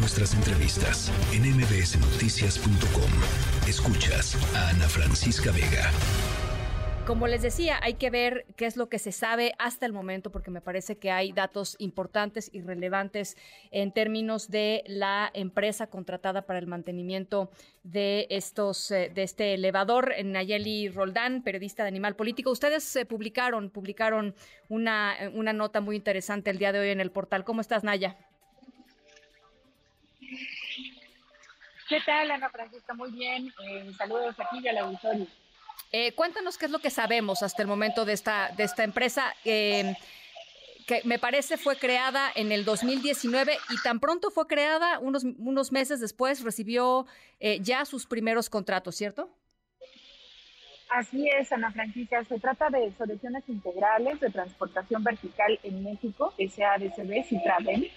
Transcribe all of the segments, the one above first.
nuestras entrevistas en mbsnoticias.com. Escuchas a Ana Francisca Vega. Como les decía, hay que ver qué es lo que se sabe hasta el momento, porque me parece que hay datos importantes y relevantes en términos de la empresa contratada para el mantenimiento de estos, eh, de este elevador. Nayeli Roldán, periodista de Animal Político. Ustedes eh, publicaron, publicaron una, una nota muy interesante el día de hoy en el portal. ¿Cómo estás, Naya? ¿Qué tal, Ana Francisca? Muy bien. Eh, saludos aquí y al auditorio. Eh, cuéntanos qué es lo que sabemos hasta el momento de esta, de esta empresa. Eh, que me parece fue creada en el 2019 y tan pronto fue creada, unos, unos meses después recibió eh, ya sus primeros contratos, ¿cierto? Así es, Ana Francisca. Se trata de soluciones integrales de transportación vertical en México, SADCB, Citraven,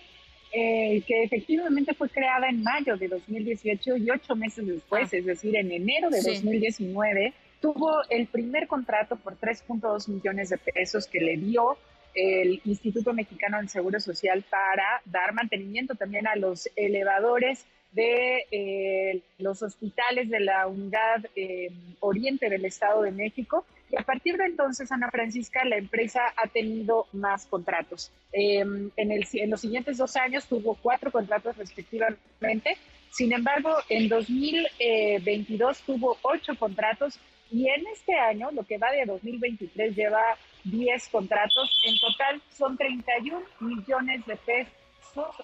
eh, que efectivamente fue creada en mayo de 2018 y ocho meses después, ah. es decir, en enero de 2019 tuvo el primer contrato por 3.2 millones de pesos que le dio el Instituto Mexicano del Seguro Social para dar mantenimiento también a los elevadores de eh, los hospitales de la unidad eh, oriente del Estado de México. Y a partir de entonces, Ana Francisca, la empresa ha tenido más contratos. Em, en, en los siguientes dos años tuvo cuatro contratos respectivamente. Sin embargo, en 2022 tuvo ocho contratos y en este año, lo que va de 2023, lleva 10 contratos. En total son 31 millones de pesos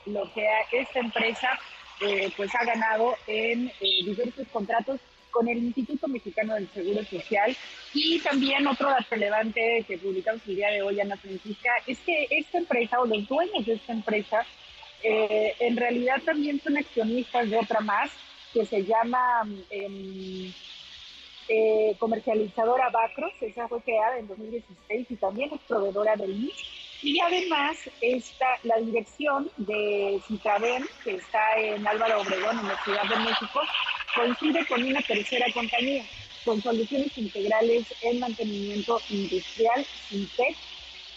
lo que esta empresa eh, pues ha ganado en eh, diversos contratos con el Instituto Mexicano del Seguro Social. Y también otro dato relevante que publicamos el día de hoy, Ana Francisca, es que esta empresa o los dueños de esta empresa eh, en realidad también son accionistas de otra más que se llama... Em, eh, comercializadora Bacros, esa fue creada en 2016 y también es proveedora del MIS. Y además está la dirección de Citaden, que está en Álvaro Obregón, en la Ciudad de México, coincide con una tercera compañía, con soluciones integrales en mantenimiento industrial, SINTEC,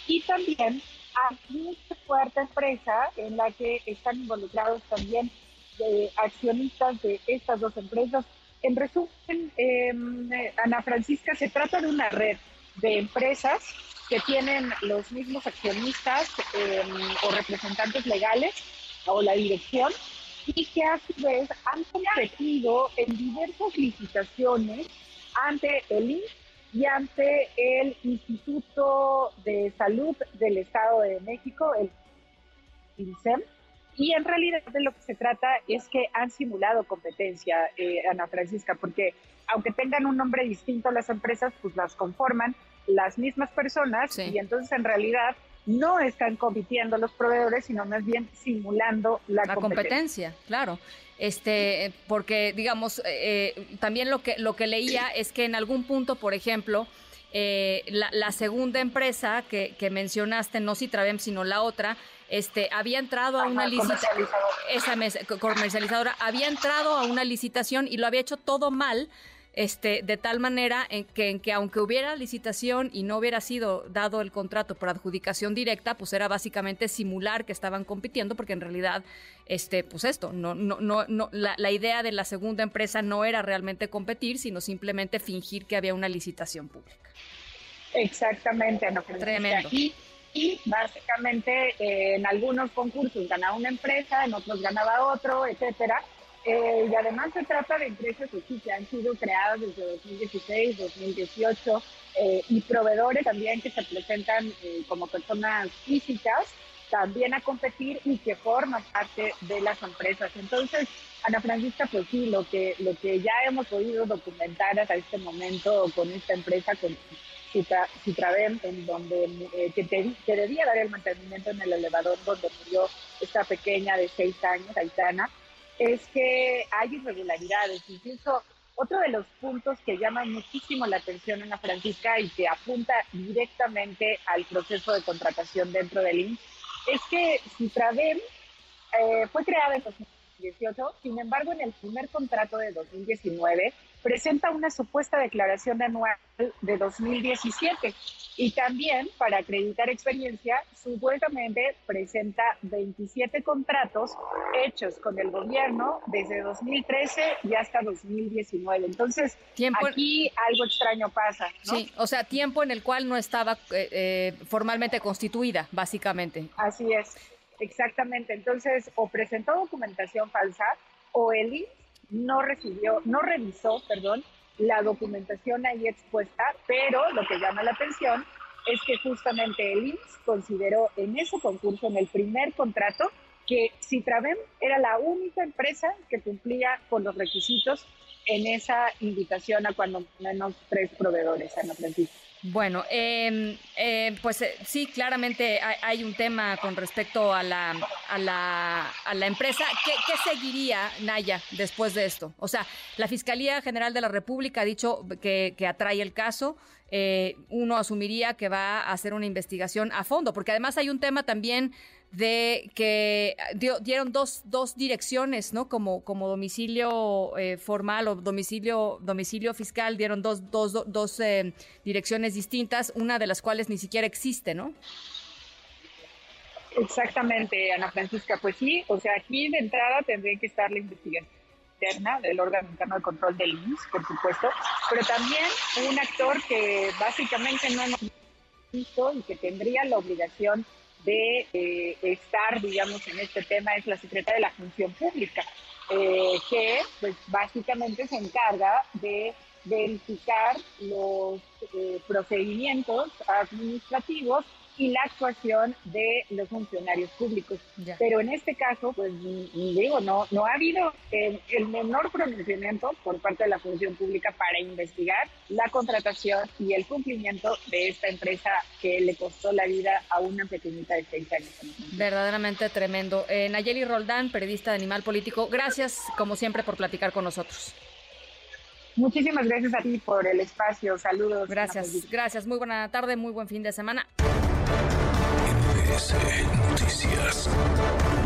y también hay una fuerte empresa en la que están involucrados también de accionistas de estas dos empresas, en resumen, em, Ana Francisca, se trata de una red de empresas que tienen los mismos accionistas em, o representantes legales o la dirección y que a su vez han competido en diversas licitaciones ante el INS y ante el Instituto de Salud del Estado de México, el INSEM, y en realidad de lo que se trata es que han simulado competencia, eh, Ana Francisca, porque aunque tengan un nombre distinto las empresas, pues las conforman las mismas personas y entonces en realidad no están compitiendo los proveedores, sino más bien simulando la, la competencia. claro. Este, porque digamos, eh, eh, también lo que lo que leía es que en algún punto, por ejemplo, eh, la, segunda empresa que, que mencionaste, no Citravem, sino la otra, este, había entrado a una licitación, esa comercializadora, había entrado a una licitación y lo había hecho todo mal, este, de tal manera en que, en que aunque hubiera licitación y no hubiera sido dado el contrato por adjudicación directa, pues era básicamente simular que estaban compitiendo, porque en realidad, este, pues esto, no, no, no, no la, la idea de la segunda empresa no era realmente competir, sino simplemente fingir que había una licitación pública. Exactamente, no, Tremendo. Y, básicamente eh, en algunos concursos ganaba una empresa, en otros ganaba otro, etcétera. Eh, y además se trata de empresas que han sido creadas desde 2016, 2018 eh, y proveedores también que se presentan como personas físicas también a competir y que forman parte de las empresas. Entonces, Ana Francisca, pues sí, lo que, lo que ya hemos podido documentar hasta este momento con esta empresa, con Citraven, en donde eh, que, debía dar el mantenimiento en el elevador donde murió esta pequeña de seis años, Aitana, es que hay irregularidades. Incluso otro de los puntos que llama muchísimo la atención en la Francisca y que apunta directamente al proceso de contratación dentro del INS es que Citraven eh, fue creada en 2018. Sin embargo, en el primer contrato de 2019 presenta una supuesta declaración anual de 2017 y también, para acreditar experiencia, supuestamente presenta 27 contratos hechos con el gobierno desde 2013 y hasta 2019. Entonces, aquí algo extraño pasa. Sí, o sea, tiempo en el cual no estaba eh, eh, formalmente constituida, básicamente. Así es, exactamente. Entonces, o presentó documentación falsa o el no recibió, no revisó, perdón, la documentación ahí expuesta, pero lo que llama la atención es que justamente el IMSS consideró en ese concurso, en el primer contrato, que Citravem era la única empresa que cumplía con los requisitos en esa invitación a cuando menos tres proveedores, Ana Francisca. Bueno, em, eh, pues eh, sí, claramente hay, un tema con respecto a la, a la, a la empresa. ¿Qué, seguiría, Naya, después de esto? O sea, la Fiscalía General de la República ha dicho que, que atrae el caso. Eh, uno asumiría que va a hacer una investigación a fondo, porque además hay un tema también de que dieron dos, dos direcciones, ¿no? Como, como domicilio eh, formal o domicilio, domicilio fiscal, dieron dos, dos, dos eh, direcciones distintas, una de las cuales ni siquiera existe, ¿no? Exactamente, Ana Francisca. Pues sí, o sea, aquí de entrada tendría que estar la investigación interna del órgano interno de control del INS, por supuesto, pero también un actor que básicamente no hemos visto y que tendría la obligación de eh, estar, digamos, en este tema es la secretaria de la Función Pública, eh, que pues básicamente se encarga de verificar los eh, procedimientos administrativos y la actuación de los funcionarios públicos. Pero en este caso, pues digo, no, no ha habido el, menor pronunciamiento por parte de la función pública para investigar la contratación y el cumplimiento de esta empresa que le costó la vida a una pequeñita de seis años. Verdaderamente tremendo. Eh, Nayeli Roldán, periodista de Animal Político, gracias como siempre por platicar con nosotros. Muchísimas gracias a ti por el espacio. Saludos. Gracias, gracias. Muy buena tarde, muy buen fin de semana. NBC Noticias.